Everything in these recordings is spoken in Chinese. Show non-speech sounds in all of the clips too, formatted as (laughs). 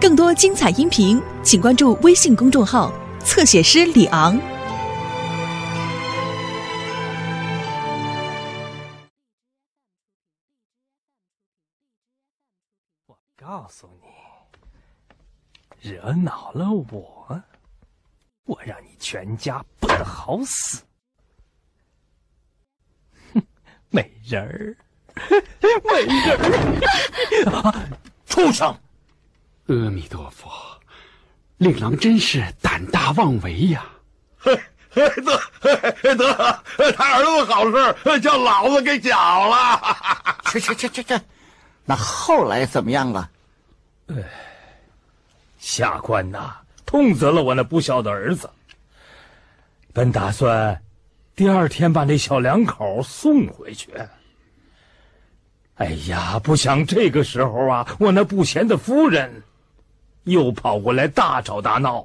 更多精彩音频，请关注微信公众号“侧写师李昂”。我告诉你，惹恼了我，我让你全家不得好死！哼，(laughs) 美人儿，(laughs) 美人儿，(laughs) 畜生！阿弥陀佛，令郎真是胆大妄为呀！得得，他儿子好事叫老子给搅了。去去去去去，那后来怎么样了？下官呐，痛责了我那不孝的儿子。本打算第二天把那小两口送回去。哎呀，不想这个时候啊，我那不贤的夫人又跑过来大吵大闹。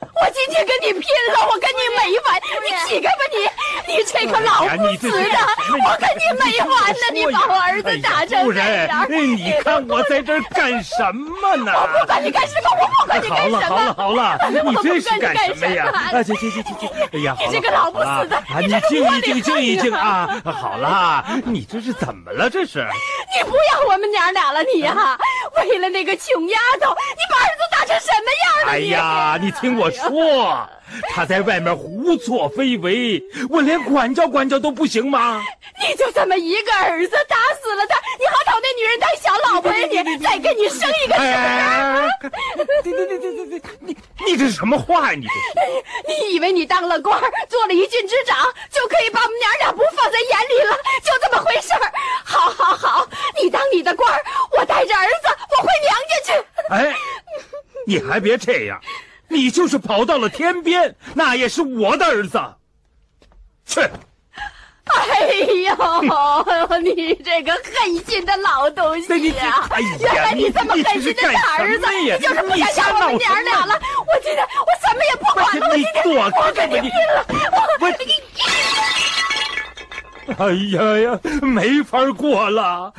我今天跟你拼了！我跟你没完！你起开吧你！你这个老不死的！我跟你没完呢！你把我儿子打成这样！你看我在这儿干什么呢？我不管你干什么！我不管你干什么！好了好了好了，你这是干什么呀？啊，行行行行行！哎呀，你这个老不死的！啊，你静一静，静一静啊！好了，你这是怎么了？这是？你不要我们娘俩了，你呀！为了那个穷丫头，你把儿子打成什么样了？哎呀，你听我说，他在外面胡作非为，我连管教管教都不行吗？(laughs) 你就这么一个儿子，打死了他，你好找那女人当小老婆呀？你再给你生一个是不是？你你你你你你你这是什么话呀？你这 (laughs) 你以为你当了官，做了一郡之长，就可以把我们娘俩不放在眼里了？就这么回事儿？好好好，你当你的官，我带着儿子，我回娘家去。哎，你还别这样，你就是跑到了天边，那也是我的儿子。去。哎呦，你这个狠心的老东西呀！哎呀，原来你这么狠心的大儿子，你就是不想要我们娘俩了。我今天我什么也不管了，我今天我跟你拼了！我跟你。哎呀呀，没法过了，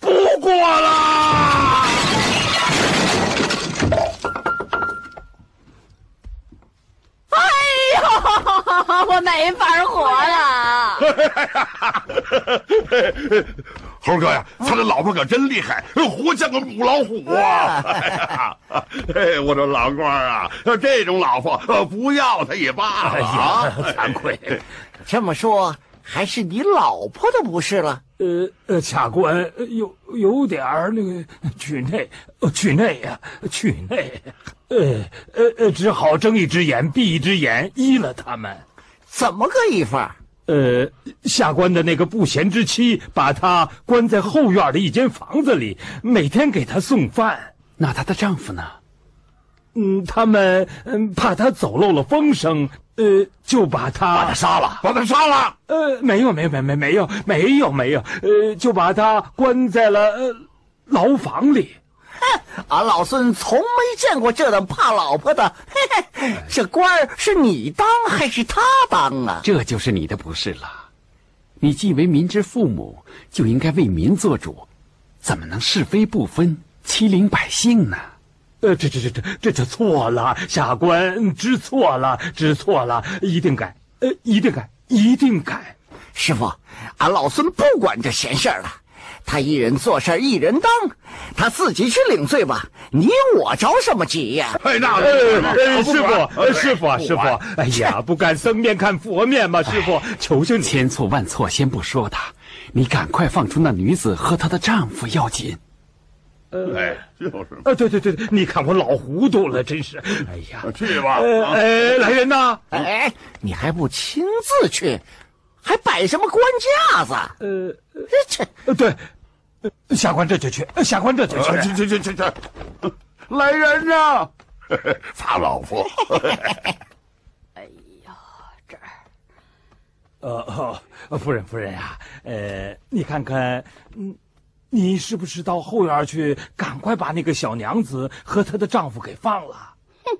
不过了。呦，我没法活了！(laughs) 猴哥呀，他的老婆可真厉害，活像个母老虎啊！(laughs) 哎，我说老官啊，这种老婆不要他也罢了啊！惭愧，(laughs) 这么说还是你老婆的不是了？呃呃，卡官有有点儿那个去内，去内呀，去内。呃呃呃，只好睁一只眼闭一只眼，依了他们。怎么个一法？呃，下官的那个不贤之妻把她关在后院的一间房子里，每天给她送饭。那她的丈夫呢？嗯，他们嗯怕她走漏了风声，呃，就把她把她杀了，把她杀了。呃，没有，没有，没没没有，没有，没有，呃，就把她关在了呃牢房里。哼，(laughs) 俺老孙从没见过这等怕老婆的。嘿嘿，这官儿是你当还是他当啊？这就是你的不是了。你既为民之父母，就应该为民做主，怎么能是非不分，欺凌百姓呢？呃，这这这这这就错了，下官知错了，知错了，一定改，呃，一定改，一定改。师傅，俺老孙不管这闲事儿了。他一人做事一人当，他自己去领罪吧。你我着什么急呀？哎，那呃，师傅，师傅啊，师傅，哎呀，不敢僧面看佛面嘛，师傅，求求你，千错万错先不说他，你赶快放出那女子和她的丈夫要紧。哎，就是啊，对对对，你看我老糊涂了，真是。哎呀，去吧。哎，来人呐！哎，你还不亲自去，还摆什么官架子？呃，这，对。下官这就去，下官这就去，去去去去去，来人呐！(laughs) 罚老夫。(laughs) 哎呀，这儿，呃，夫人夫人呀，呃，你看看，嗯，你是不是到后院去，赶快把那个小娘子和她的丈夫给放了？哼，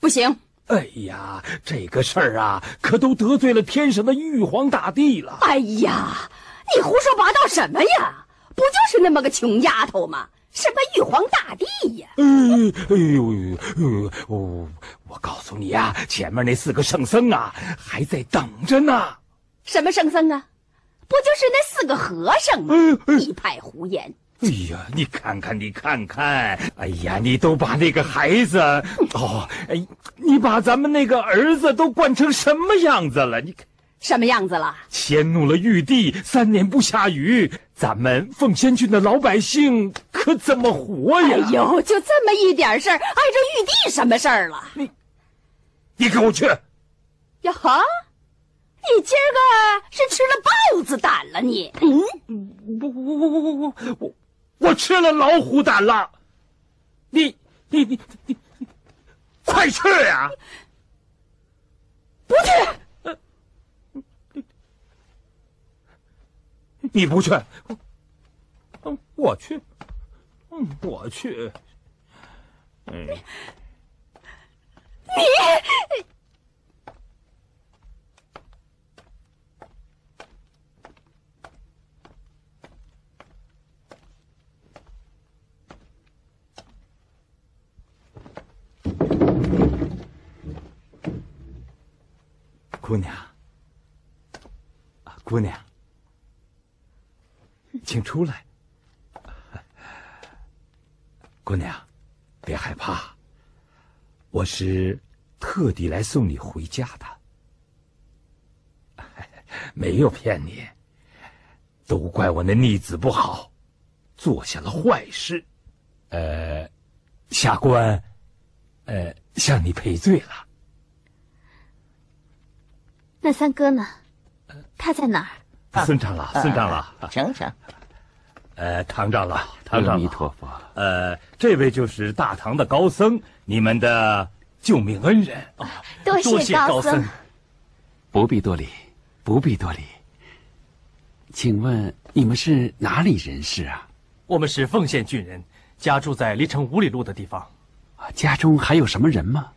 不行。哎呀，这个事儿啊，可都得罪了天上的玉皇大帝了。哎呀，你胡说八道什么呀？不就是那么个穷丫头吗？什么玉皇大帝呀？哎哎呦，呦，我我告诉你呀，前面那四个圣僧啊，还在等着呢。什么圣僧啊？不就是那四个和尚吗？一派胡言。哎呀，你看看，你看看，哎呀，你都把那个孩子，哦，哎，你把咱们那个儿子都惯成什么样子了？你看，什么样子了？迁怒了玉帝，三年不下雨，咱们凤仙郡的老百姓可怎么活呀？哎呦，就这么一点事儿，碍着玉帝什么事儿了？你，你跟我去。呀哈，你今儿个是吃了豹子胆了？你，嗯，不我我我我我我。我吃了老虎胆了，你你你你，快去呀！不去，你不去，嗯，我去，嗯，我去，嗯，你。姑娘，姑娘，请出来。姑娘，别害怕，我是特地来送你回家的，(laughs) 没有骗你。都怪我那逆子不好，做下了坏事，呃，下官，呃，向你赔罪了。那三哥呢？他在哪儿？孙长老，孙长老，请请。呃，唐长老，唐长老，阿弥陀佛。呃，这位就是大唐的高僧，你们的救命恩人啊！多谢高僧。不必多礼，不必多礼。请问你们是哪里人士啊？我们是奉县郡人，家住在离城五里路的地方。家中还有什么人吗？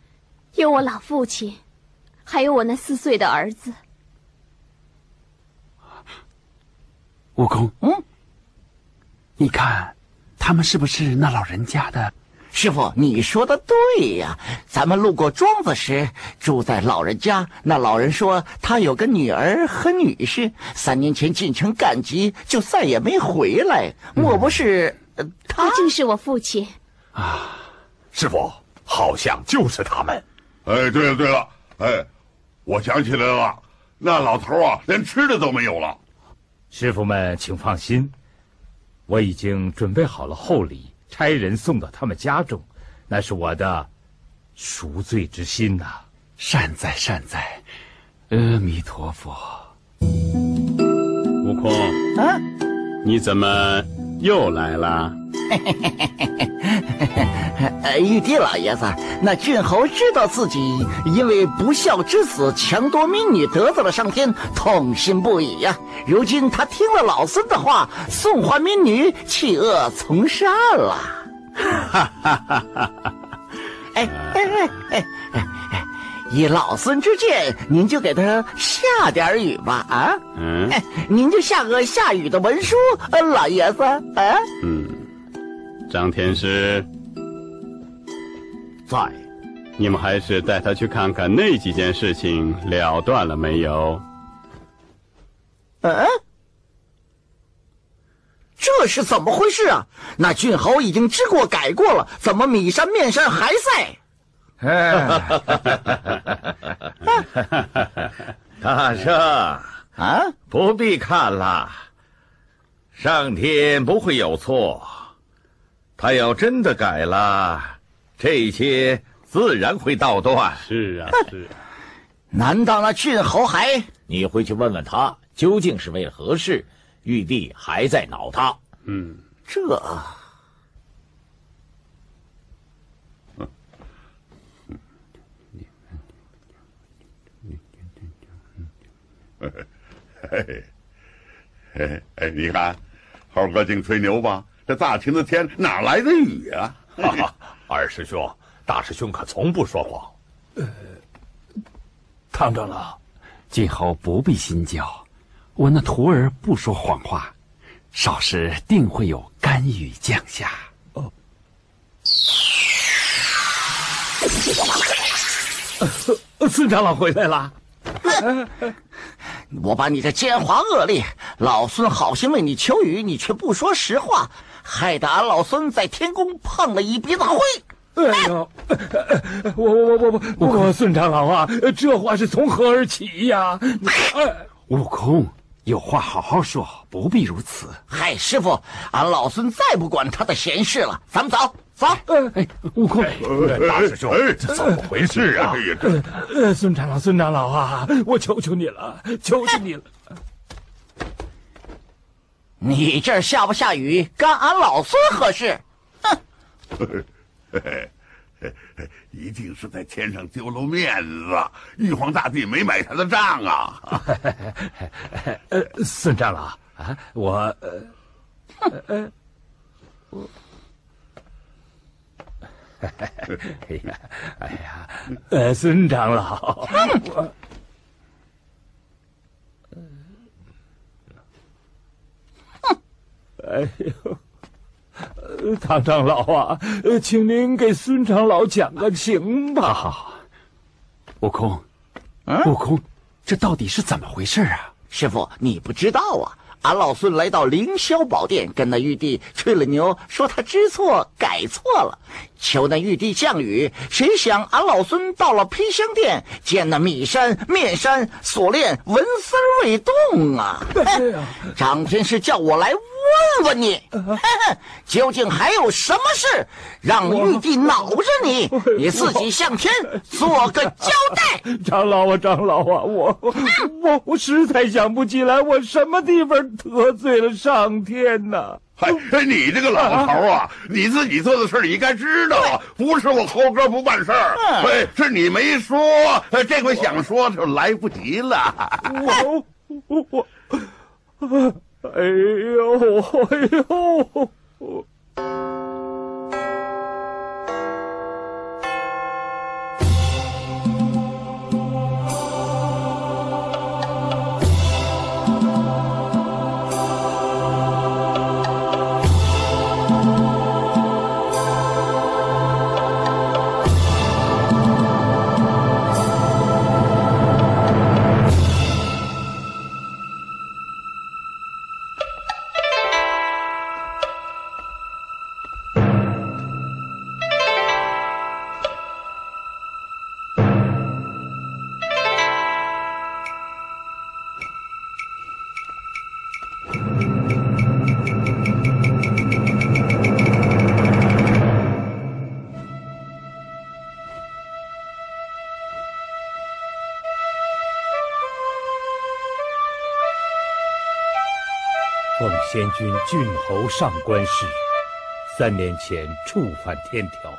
有我老父亲。还有我那四岁的儿子，悟空，嗯，你看，他们是不是那老人家的？师傅，你说的对呀。咱们路过庄子时，住在老人家。那老人说他有个女儿和女婿，三年前进城赶集，就再也没回来。莫不是他？正是我父亲。啊，师傅，好像就是他们。哎，对了对了，哎。我想起来了，那老头啊，连吃的都没有了。师傅们，请放心，我已经准备好了厚礼，差人送到他们家中，那是我的赎罪之心呐。善哉善哉，阿弥陀佛。悟空，啊，你怎么又来了？(laughs) 哎玉帝老爷子，那郡侯知道自己因为不孝之子强夺民女得罪了上天，痛心不已呀。如今他听了老孙的话，送还民女，弃恶从善了。哈哈哈！哈哎哎哎哎哎！以老孙之见，您就给他下点雨吧啊！嗯，您就下个下雨的文书，老爷子啊。嗯，张天师。在，你们还是带他去看看那几件事情了断了没有？嗯，这是怎么回事啊？那郡侯已经知过改过了，怎么米山面山还在？(laughs) 大圣啊，不必看了，上天不会有错，他要真的改了。这些自然会道断。是啊，是啊。难道那郡侯还？你回去问问他，究竟是为了何事？玉帝还在恼他。嗯，这。(laughs) 哎哎，你看，猴哥净吹牛吧？这大晴的天哪来的雨啊？(laughs) 二师兄，大师兄可从不说谎。呃，唐长老，今后不必心焦，我那徒儿不说谎话，少时定会有甘雨降下。哦，孙长老回来了。我把你的奸猾恶劣，老孙好心为你求雨，你却不说实话，害得俺老孙在天宫碰了一鼻子灰。哎呦，(laughs) 我我我我我我孙长老啊，这话是从何而起呀？悟空，有话好好说，不必如此。嗨，师傅，俺老孙再不管他的闲事了，咱们走走。哎，悟空，大师兄，这怎么回事啊？呃，孙长老，孙长老啊，我求求你了，求求你了。你这儿下不下雨，干俺老孙何事？哼！(laughs) 一定是在天上丢了面子，玉皇大帝没买他的账啊！(laughs) 呃，孙长老啊，我呃呃我，(laughs) 哎呀哎呀，呃，孙长老，我，哎呦。唐长老啊，请您给孙长老讲个情吧。好，悟空，悟空，这到底是怎么回事啊？师傅，你不知道啊？俺老孙来到凌霄宝殿，跟那玉帝吹了牛，说他知错改错了，求那玉帝降雨。谁想俺老孙到了披香殿，见那米山面山锁链纹丝未动啊！张 (laughs) 天师叫我来。问问你，(laughs) 究竟还有什么事让玉帝恼着你？你自己向天做个交代。(laughs) 长老啊，长老啊，我我我实在想不起来，我什么地方得罪了上天呢？嗨，你这个老头啊，你自己做的事你应该知道啊，不是我猴哥不办事儿，哎，是你没说，这回想说就来不及了。我我。哎呦，哎呦！仙君郡侯上官氏，三年前触犯天条，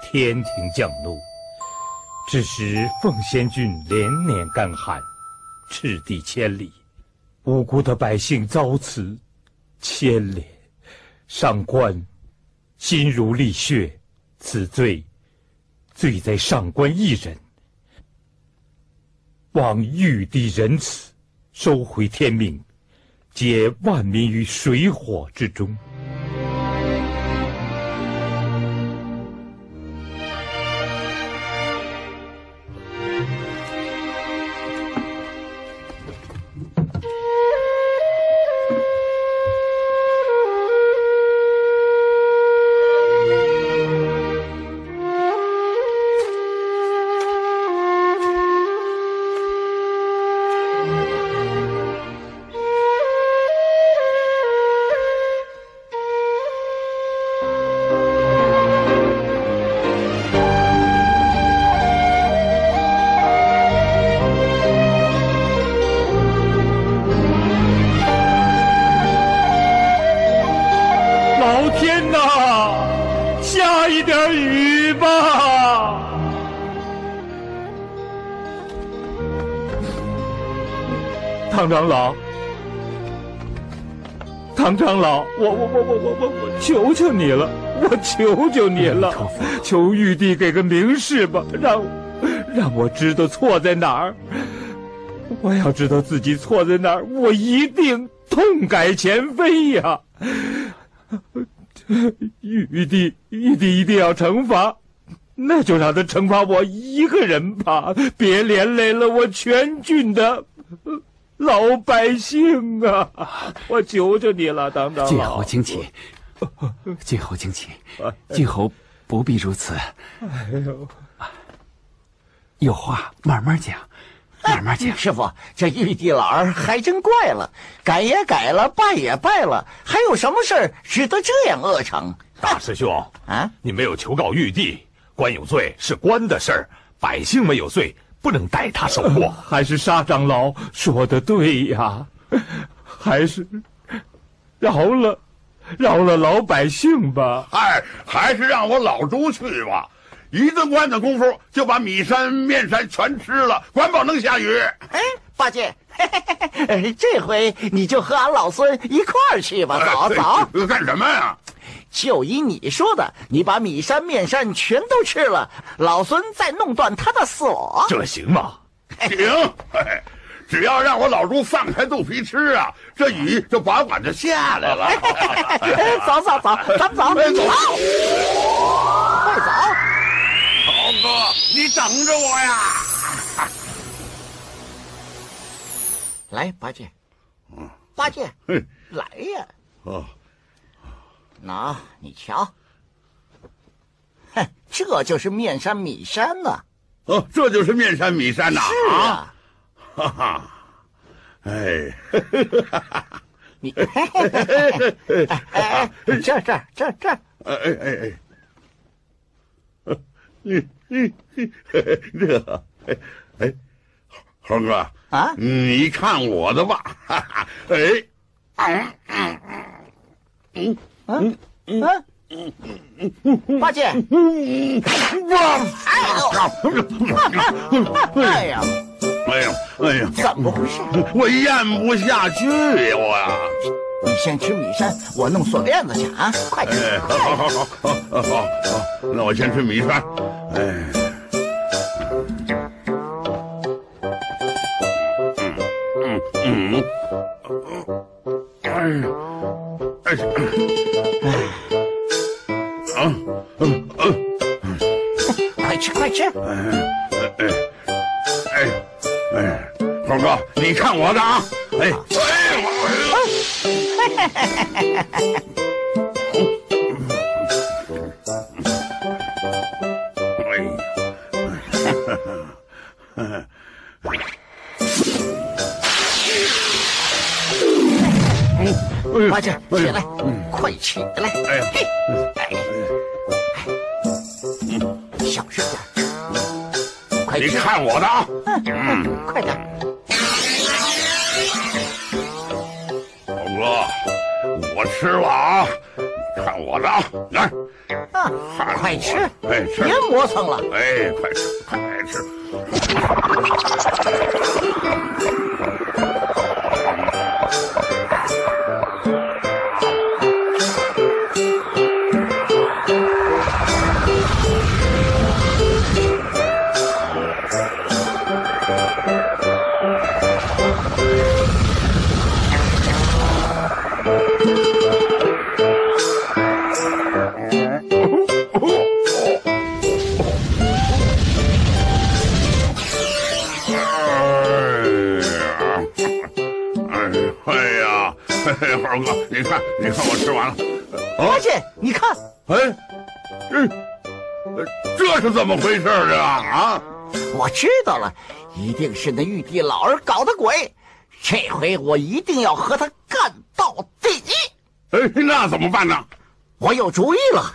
天庭降怒，致使奉仙郡连年干旱，赤地千里，无辜的百姓遭此牵连。上官心如沥血，此罪罪在上官一人。望玉帝仁慈，收回天命。解万民于水火之中。唐长老，唐长老，我我我我我我我求求你了，我求求你了，求玉帝给个明示吧，让让我知道错在哪儿。我要知道自己错在哪儿，我一定痛改前非呀！玉帝，玉帝一定要惩罚，那就让他惩罚我一个人吧，别连累了我全郡的老百姓啊！(laughs) 我求求你了，当当。晋侯请起，晋侯请起，晋侯不必如此。哎呦，有话慢慢讲。慢慢讲，师傅，这玉帝老儿还真怪了，改也改了，拜也拜了，还有什么事儿值得这样恶成？大师兄啊，你没有求告玉帝，官有罪是官的事儿，百姓没有罪，不能带他受过。(laughs) 还是沙长老说的对呀，(laughs) 还是饶了，饶了老百姓吧。哎，还是让我老朱去吧。一顿饭的功夫就把米山面山全吃了，管保能下雨。哎，八戒，(laughs) 这回你就和俺老孙一块儿去吧。走走，干什么呀？就依你说的，你把米山面山全都吃了，老孙再弄断他的锁。这行吗？行，只要让我老猪放开肚皮吃啊，这雨就把管就下来了。走走走，咱们走，走，快走。豪哥，你等着我呀！(laughs) 来，八戒，嗯，八戒，来呀！哦，那你瞧，哼，这就是面山米山呐！哦，这就是面山米山呐！是啊，哈哈，哎，(laughs) (laughs) 你，哎哎，这这这这，哎哎哎哎。你你这，哎，猴哥啊，你看我的吧，哈哈，哎，嗯嗯嗯嗯嗯嗯，八戒，哇，哎呀，哎呀，哎呀，怎么回事？我咽不下去呀，我呀。你先吃米山，我弄锁链子去啊！快点！好好好好好好好，那我先吃米山。哎，看我的啊！哎哎。哎，八戒，起来，快起来！哎呀，哎，小声点，快！你看我的啊！嗯，吃了啊！看我的啊！来，快吃！快，吃！别磨蹭了！哎，快吃！你看，我吃完了。八 (laughs) 戒，你看，哎，这这是怎么回事啊？啊，我知道了，一定是那玉帝老儿搞的鬼。这回我一定要和他干到底。哎，那怎么办呢？我有主意了。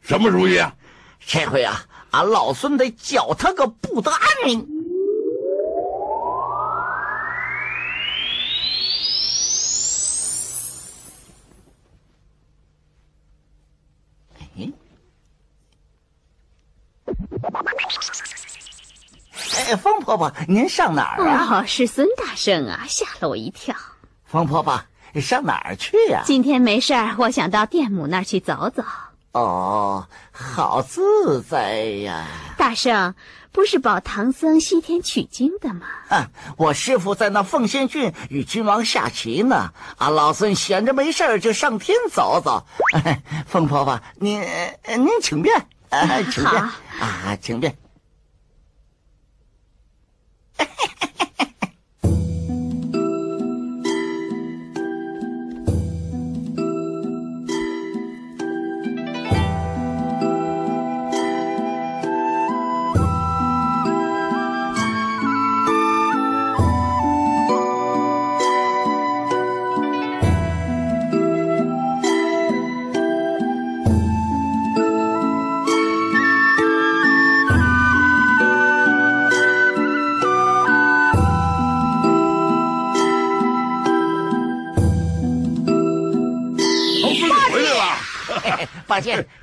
什么主意啊？这回啊，俺老孙得搅他个不得安宁。哎，风婆婆，您上哪儿啊？哦，是孙大圣啊，吓了我一跳。风婆婆，上哪儿去呀？今天没事儿，我想到店母那儿去走走。哦，好自在呀！大圣，不是保唐僧西天取经的吗？啊，我师傅在那奉仙郡与君王下棋呢。啊，老孙闲着没事儿就上天走走。凤婆婆，您您请便，啊，请便啊，请便。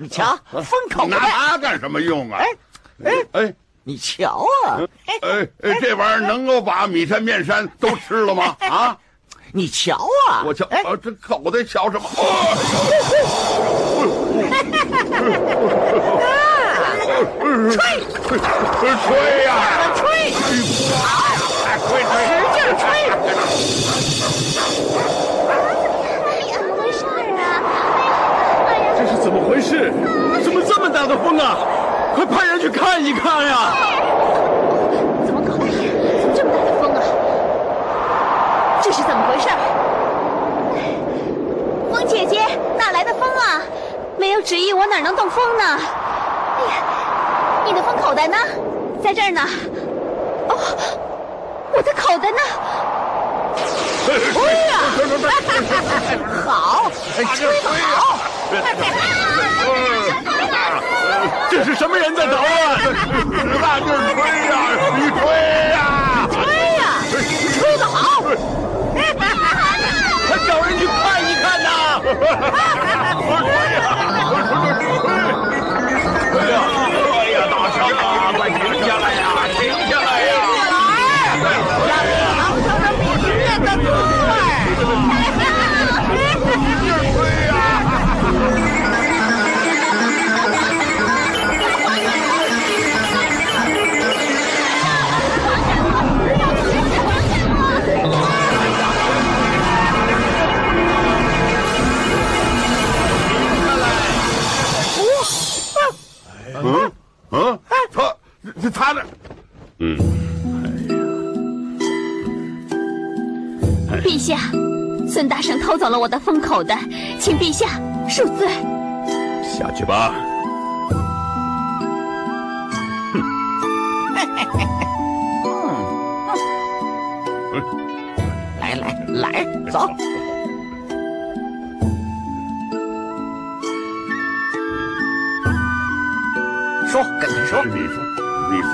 你瞧，封口拿它干什么用啊？哎哎哎，你瞧啊！哎哎，这玩意儿能够把米山面山都吃了吗？啊！你瞧啊！我瞧，啊，这狗在瞧什么？吹吹呀！吹！吹！事？怎么这么大的风啊！快派人去看一看呀！怎么搞的？怎么这么大的风啊？这是怎么回事？风姐姐，哪来的风啊？没有旨意，我哪能动风呢？哎呀，你的风口袋呢？在这儿呢。哦，我的口袋呢？哎呀！好，吹得好！这是什么人在捣乱？使大劲吹呀！你吹呀！吹呀！吹得好！快找人去看一看呐！吹呀！哎呀！哎呀！大圣啊，快停下来孙大圣偷走了我的封口的，请陛下恕罪。下去吧。来来来，走。说，跟他说。你说！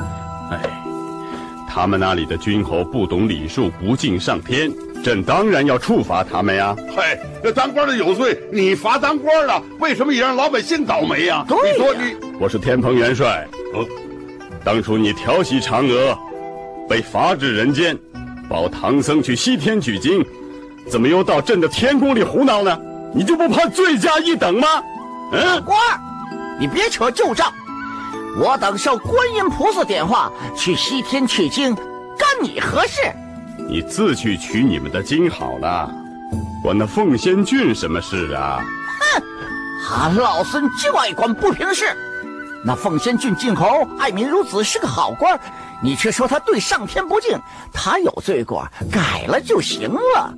他们那里的君侯不懂礼数，不敬上天，朕当然要处罚他们呀。嘿，这当官的有罪，你罚当官的，为什么也让老百姓倒霉呀？你说你，我是天蓬元帅。哦，当初你调戏嫦娥，被罚至人间，保唐僧去西天取经，怎么又到朕的天宫里胡闹呢？你就不怕罪加一等吗？嗯，官儿，你别扯旧账。我等受观音菩萨点化，去西天取经，干你何事？你自去取你们的经好了，管那凤仙郡什么事啊？哼，俺老孙就爱管不平事。那凤仙郡郡侯爱民如子是个好官，你却说他对上天不敬，他有罪过，改了就行了。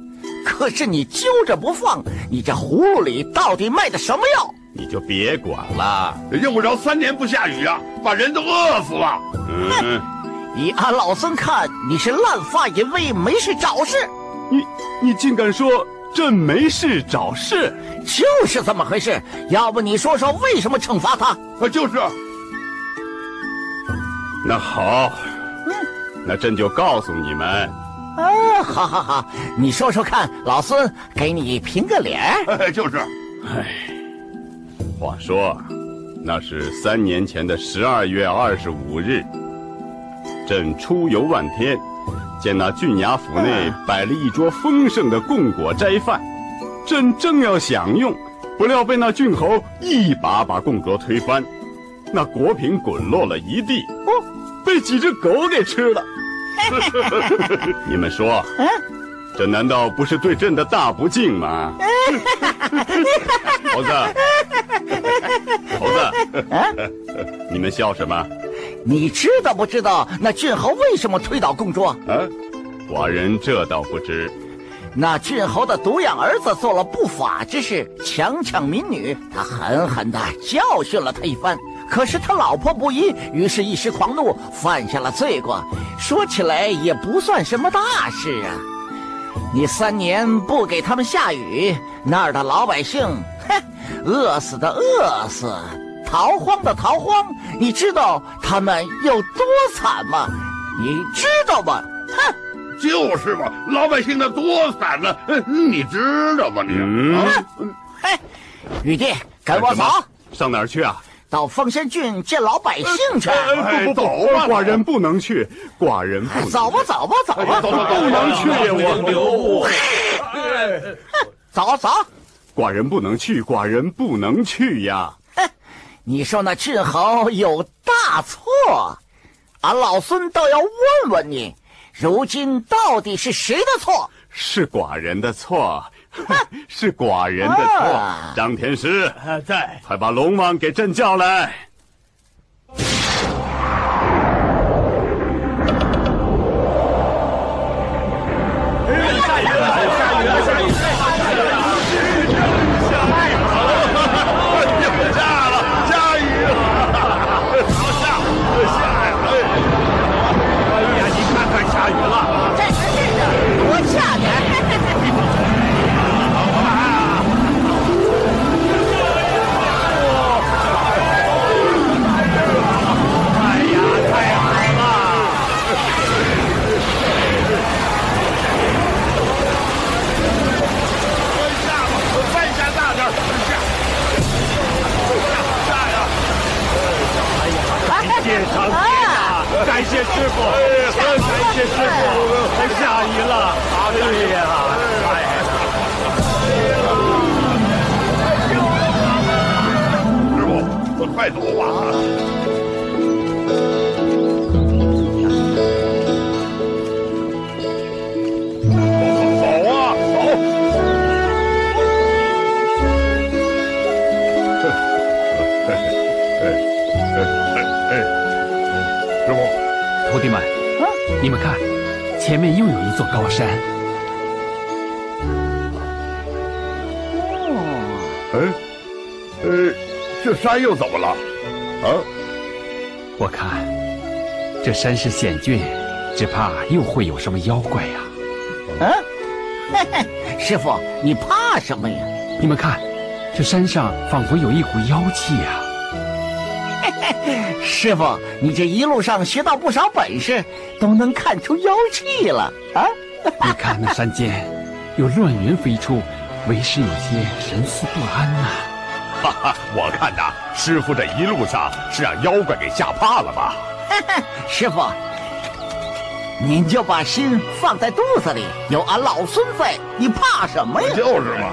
可是你揪着不放，你这葫芦里到底卖的什么药？你就别管了，用不着三年不下雨啊，把人都饿死了。嗯，以俺老孙看，你是滥发淫威，没事找事。你你竟敢说朕没事找事，就是这么回事。要不你说说为什么惩罚他？啊，就是。那好，嗯那朕就告诉你们。啊，好好好，你说说看，老孙给你评个脸。就是。唉，话说，那是三年前的十二月二十五日，朕出游万天。见那郡衙府内摆了一桌丰盛的贡果斋饭，朕正要享用，不料被那郡侯一把把供桌推翻，那果品滚落了一地，(laughs) 哦，被几只狗给吃了。(laughs) 你们说，这难道不是对朕的大不敬吗？(laughs) 猴子，猴子，(laughs) 你们笑什么？你知道不知道那郡侯为什么推倒供桌？啊，寡人这倒不知。那郡侯的独养儿子做了不法之事，强抢民女，他狠狠地教训了他一番。可是他老婆不依，于是一时狂怒，犯下了罪过。说起来也不算什么大事啊。你三年不给他们下雨，那儿的老百姓，哼，饿死的饿死。逃荒的逃荒，你知道他们有多惨吗？你知道吗？哼，就是嘛，老百姓的多惨呢，你知道吗？你，嘿，玉帝，跟我走，上哪儿去啊？到奉先郡见老百姓去。不不不，寡人不能去，寡人不。走吧，走吧，走吧，走吧，不能去，我留。走走，寡人不能去，寡人不能去呀。你说那郡侯有大错，俺老孙倒要问问你，如今到底是谁的错？是寡人的错，(laughs) 是寡人的错。张天师在，快把龙王给朕叫来。师傅，感谢师傅，下雨了，对呀，哎，师傅，快走吧。弟们，你们看，前面又有一座高山。哦，哎，呃，这山又怎么了？啊？我看这山势险峻，只怕又会有什么妖怪呀。啊，嘿嘿，师傅，你怕什么呀？你们看，这山上仿佛有一股妖气呀。师傅，你这一路上学到不少本事，都能看出妖气了啊！你看那山间有乱云飞出，为师有些神思不安呐。哈哈，我看呐，师傅这一路上是让妖怪给吓怕了吧？(laughs) 师傅，您就把心放在肚子里，有俺老孙在，你怕什么呀？就是嘛，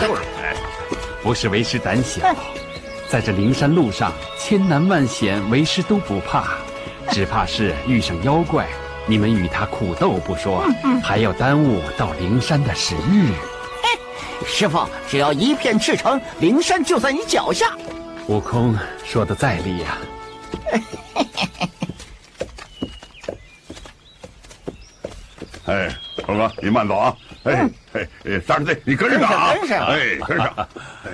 就是。不是为师胆小。在这灵山路上，千难万险，为师都不怕，只怕是遇上妖怪，你们与他苦斗不说，还要耽误到灵山的时日。(laughs) 师傅，只要一片赤诚，灵山就在你脚下。悟空说的在理呀。(laughs) 哎，猴哥，你慢走啊！哎哎，三十岁，你跟上啊！跟上，哎，跟上，哎。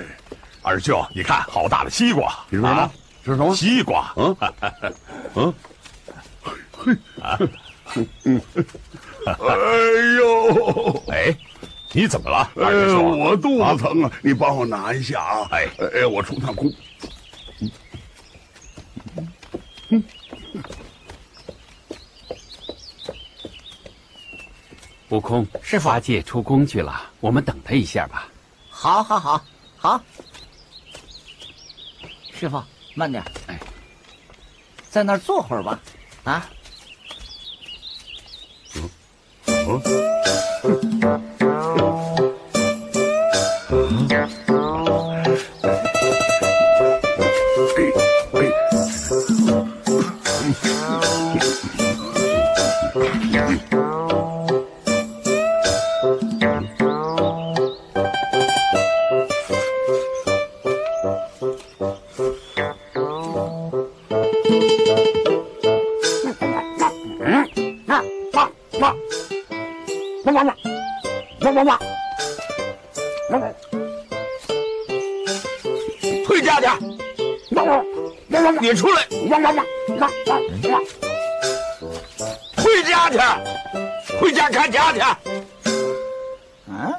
二舅，你看，好大的西瓜！你说什么？是什么？西瓜？嗯嗯，嘿啊，嗯，哎呦，哎，你怎么了，二呃，师兄？我肚子疼啊，你帮我拿一下啊。哎哎，我出趟工。悟空，师傅八戒出宫去了，我们等他一下吧。好，好，好，好。师傅，慢点，哎，在那儿坐会儿吧。啊，嗯嗯回家去！你出来！回家去！回家看家去！嗯，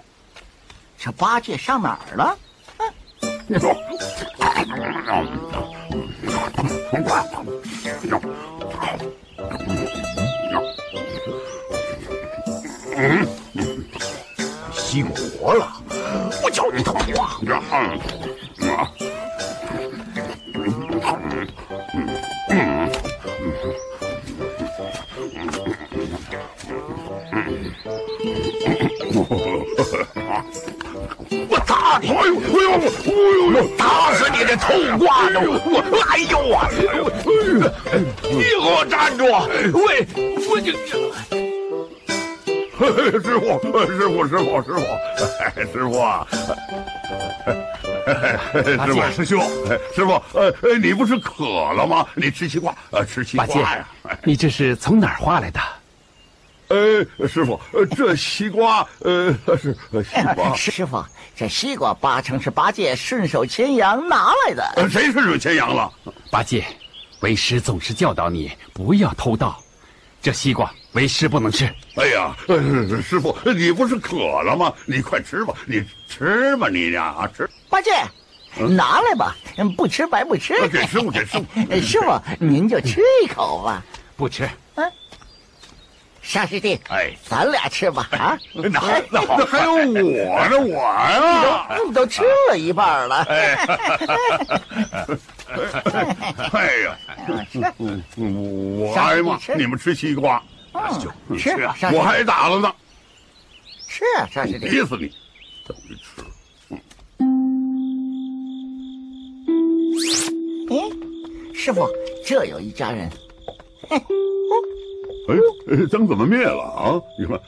这八戒上哪儿了？西瓜活了，我叫你疼话。我打你！哎呦哎呦哎呦！打死你这偷瓜的！我哎呦啊！你给我站住！喂，我就。师傅，师傅，师傅，师傅，哎师傅啊！师傅，师兄，师傅，呃，呃你不是渴了吗？你吃西瓜，呃，吃西瓜呀！，你这是从哪儿画来的？呃，师傅，呃，这西瓜，呃，是呃西瓜，师傅，这西瓜八成是八戒顺手牵羊拿来的。呃谁顺手牵羊了？八戒，为师总是教导你不要偷盗，这西瓜为师不能吃。哎呀，呃师傅，你不是渴了吗？你快吃吧，你吃吧，你呀，啊吃。八戒，拿来吧，不吃白不吃。呃给师傅，给师傅。(laughs) 师傅，您就吃一口吧。不吃。沙师弟，哎，咱俩吃吧 (laughs) 啊！那还那那还有我呢，我呀，(laughs) 你都吃了一半了。哎。(laughs) 呀，嗯嗯我挨骂，你们吃西瓜，你吃啊，我还打了呢，吃啊，沙师弟，逼死你，等于吃。哎，师傅，这有一家人。哎，呃灯怎么灭了啊？你看，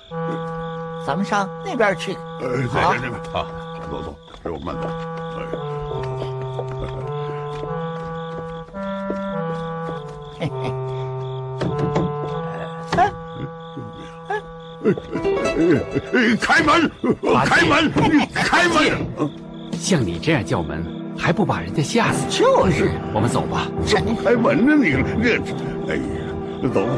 咱们上那边去。呃，在这这边啊，走走，师傅慢走。嘿嘿。开门！开门！开门！像你这样叫门，还不把人家吓死？就是，我们走吧。怎么开门呢？你这，哎呀，走吧。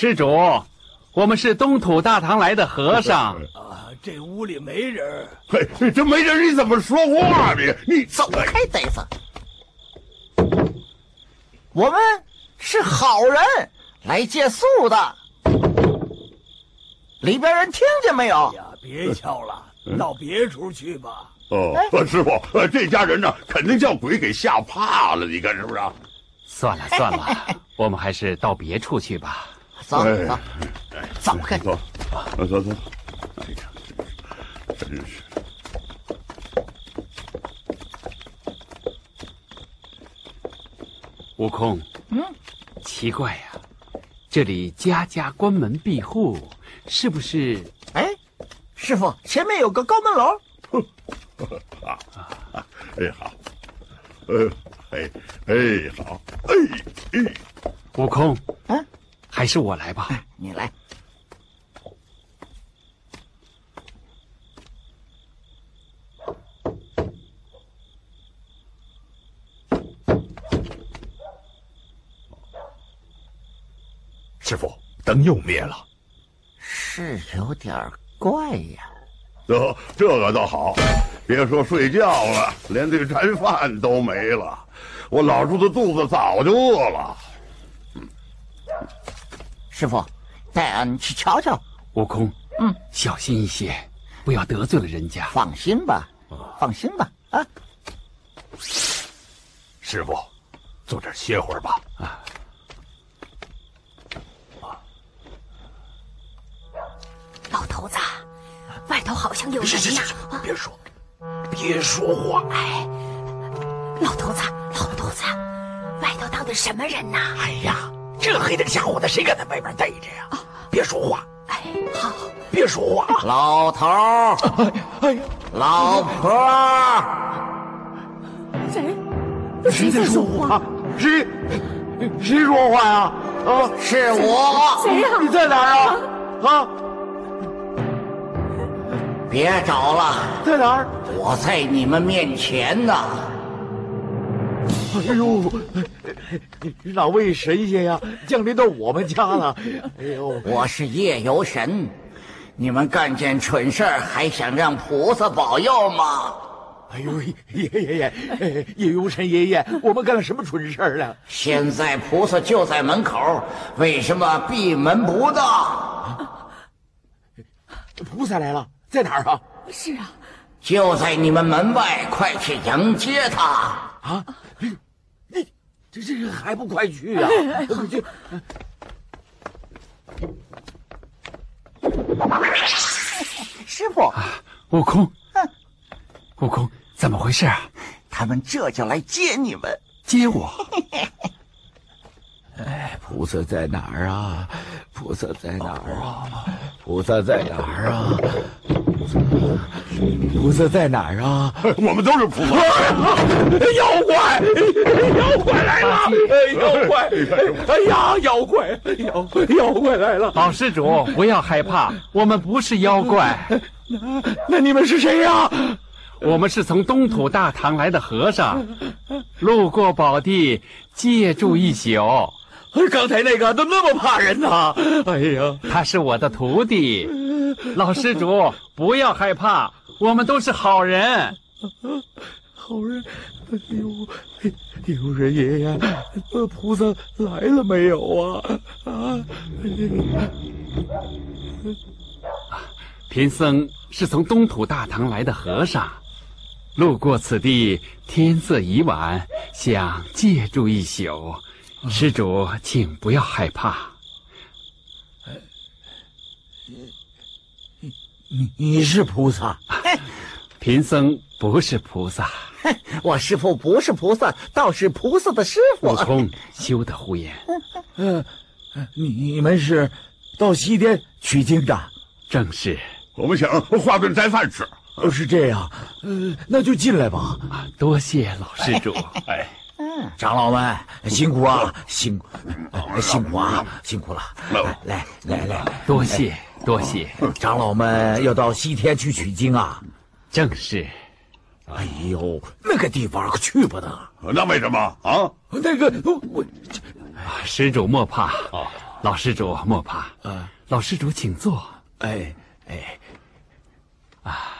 施主，我们是东土大唐来的和尚。(laughs) 啊，这屋里没人。嘿，这没人，你怎么说话呢？你走开，呆子！我们是好人，来借宿的。里边人听见没有？呀，别敲了，到别处去吧。哦，师傅，呃，这家人呢，肯定叫鬼给吓怕了，你看是不是？算了算了，我们还是到别处去吧。走走，走开，走，走走走。哎呀，真是。悟空，嗯，奇怪呀、这里家家关门闭户，是不是？哎，师傅，前面有个高门楼。啊 (laughs) 啊！哎好，呃，哎哎好，哎哎，悟空，嗯，还是我来吧。你来。师傅，灯又灭了，是有点怪呀。这这个倒好，别说睡觉了，连这馋饭都没了。我老朱的肚子早就饿了。师傅，带俺去瞧瞧。悟空，嗯，小心一些，不要得罪了人家。放心吧，放心吧，啊。师傅，坐这儿歇会儿吧。啊。老头子，外头好像有人呀！别说，别说话。哎，老头子，老头子，外头到底什么人呐？哎呀，这黑灯瞎火的，谁敢在外边待着呀？别说话。哎，好，别说话。老头儿，哎，老婆，谁？谁在说话？谁？谁说话呀？啊，是我。谁呀？你在哪儿啊？啊！别找了，在哪儿？我在你们面前呢。哎呦，哪位神仙呀，降临到我们家了？哎呦，我是夜游神，你们干件蠢事儿还想让菩萨保佑吗？哎呦，爷爷爷，夜游神爷爷，我们干了什么蠢事儿了？现在菩萨就在门口，为什么闭门不到？菩萨来了。在哪儿啊？是啊，就在你们门外，快去迎接他啊！你你这这还不快去啊？(laughs) 快去！(laughs) 师傅，悟空，悟空，怎么回事啊？他们这就来接你们，接我。(laughs) 哎，菩萨在哪儿啊？菩萨在哪儿啊？菩萨在哪儿啊？菩萨在哪儿啊？我们都是菩萨。妖怪，妖怪来了！妖怪！哎呀，妖怪！妖妖怪来了！老施主，不要害怕，我们不是妖怪。那那你们是谁呀？我们是从东土大唐来的和尚，路过宝地，借住一宿。刚才那个都那么怕人呐！哎呀，他是我的徒弟，(laughs) 老施主不要害怕，我们都是好人。好人，哎呦，有人爷爷，菩萨来了没有啊？啊！贫僧是从东土大唐来的和尚，路过此地，天色已晚，想借住一宿。施主，请不要害怕。你你是菩萨？贫僧不是菩萨。我师父不是菩萨，倒是菩萨的师傅。悟空，休得胡言。嗯，你们是到西天取经的？正是。我们想化顿斋饭吃。是这样，呃，那就进来吧。多谢老施主。哎。(laughs) 长老们辛苦啊，辛苦，辛苦啊，辛苦了！来来来，多谢多谢，长老们要到西天去取经啊，正是。哎呦，那个地方可去不得。那为什么啊？那个我，施主莫怕，老施主莫怕。啊，老施主请坐。哎哎，啊，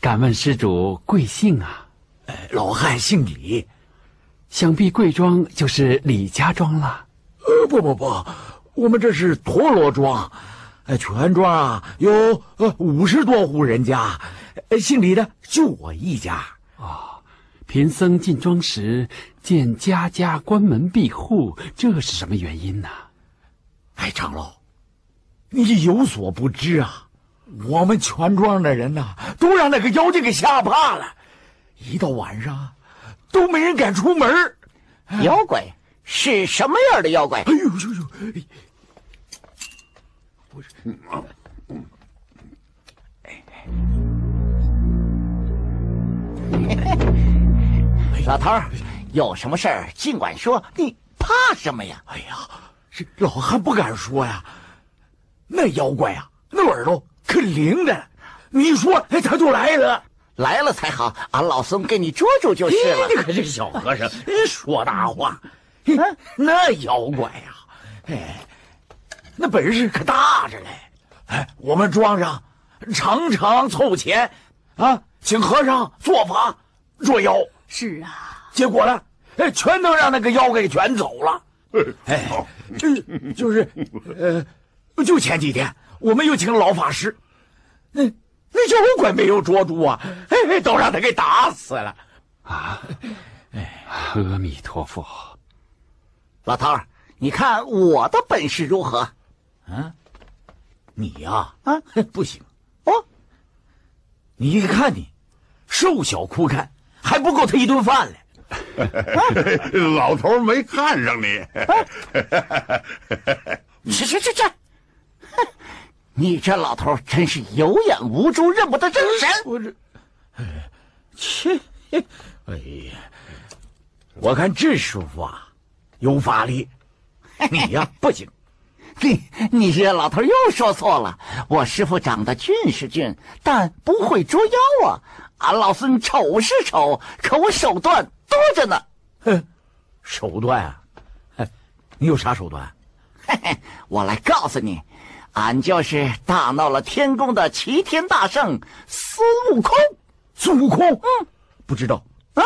敢问施主贵姓啊？老汉姓李。想必贵庄就是李家庄了。呃，不不不，我们这是陀螺庄，呃，全庄啊有呃五十多户人家，姓李的就我一家。哦，贫僧进庄时见家家关门闭户，这是什么原因呢？哎，长老，你有所不知啊，我们全庄的人呐，都让那个妖精给吓怕了，一到晚上。都没人敢出门妖怪是什么样的妖怪？哎呦呦呦！不是，老头儿，有什么事儿尽管说，你怕什么呀？哎呀，这老汉不敢说呀。那妖怪啊，那耳朵可灵的，你一说，哎，他就来了。来了才好，俺老孙给你捉住就是了。你可是小和尚，(laughs) 说大话。那妖怪呀，哎，那本事可大着嘞。哎，我们庄上常常凑钱啊，请和尚做法捉妖。是啊，结果呢，哎，全都让那个妖给卷走了。哎，就就是呃，就前几天我们又请老法师，那那妖怪没有捉住啊，哎，都让他给打死了。啊，哎，阿弥陀佛，老头儿，你看我的本事如何？啊，你呀，啊，不行哦。你看你，瘦小枯干，还不够他一顿饭嘞。(laughs) 老头没看上你。(laughs) 去去去去！哼，你这老头真是有眼无珠，认不得真神。我这，切，哎呀，我看这师傅啊，有法力。你呀，不行。(laughs) 你你这老头又说错了。我师傅长得俊是俊，但不会捉妖啊。俺老孙丑是丑，可我手段多着呢。哼，手段啊？你有啥手段？(laughs) 嘿嘿，我来告诉你，俺就是大闹了天宫的齐天大圣孙悟空。孙悟空？嗯，不知道。啊！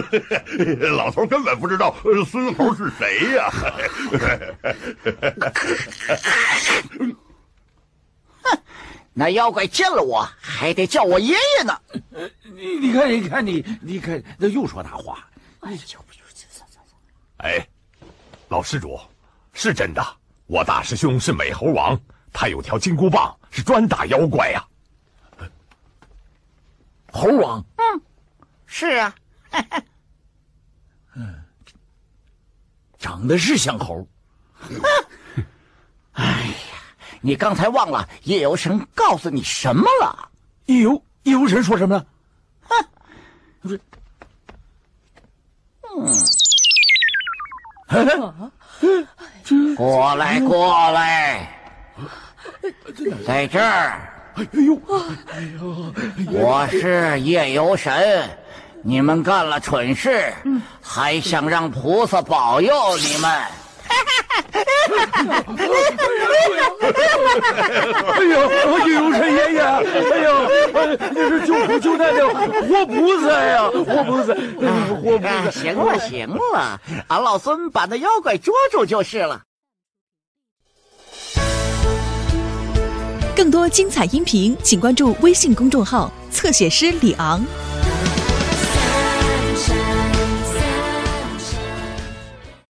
(laughs) 老头根本不知道孙猴是谁呀！(laughs) 哼，那妖怪见了我还得叫我爷爷呢。你你看你看你你看，那又说大话。哎老施主，是真的。我大师兄是美猴王，他有条金箍棒，是专打妖怪呀。猴王？嗯。是啊，嗯，长得是像猴。(laughs) 哎呀，你刚才忘了夜游神告诉你什么了？夜游夜游神说什么了？哼，不是，嗯，(laughs) 过来过来，在这儿。哎呦，我是夜游神。你们干了蠢事，还想让菩萨保佑你们？哎呦，有神爷爷！哎呦，你是救苦救难的活菩萨呀，活菩萨，活菩萨！行了行了，俺老孙把那妖怪捉住就是了。更多精彩音频，请关注微信公众号“侧写师李昂”。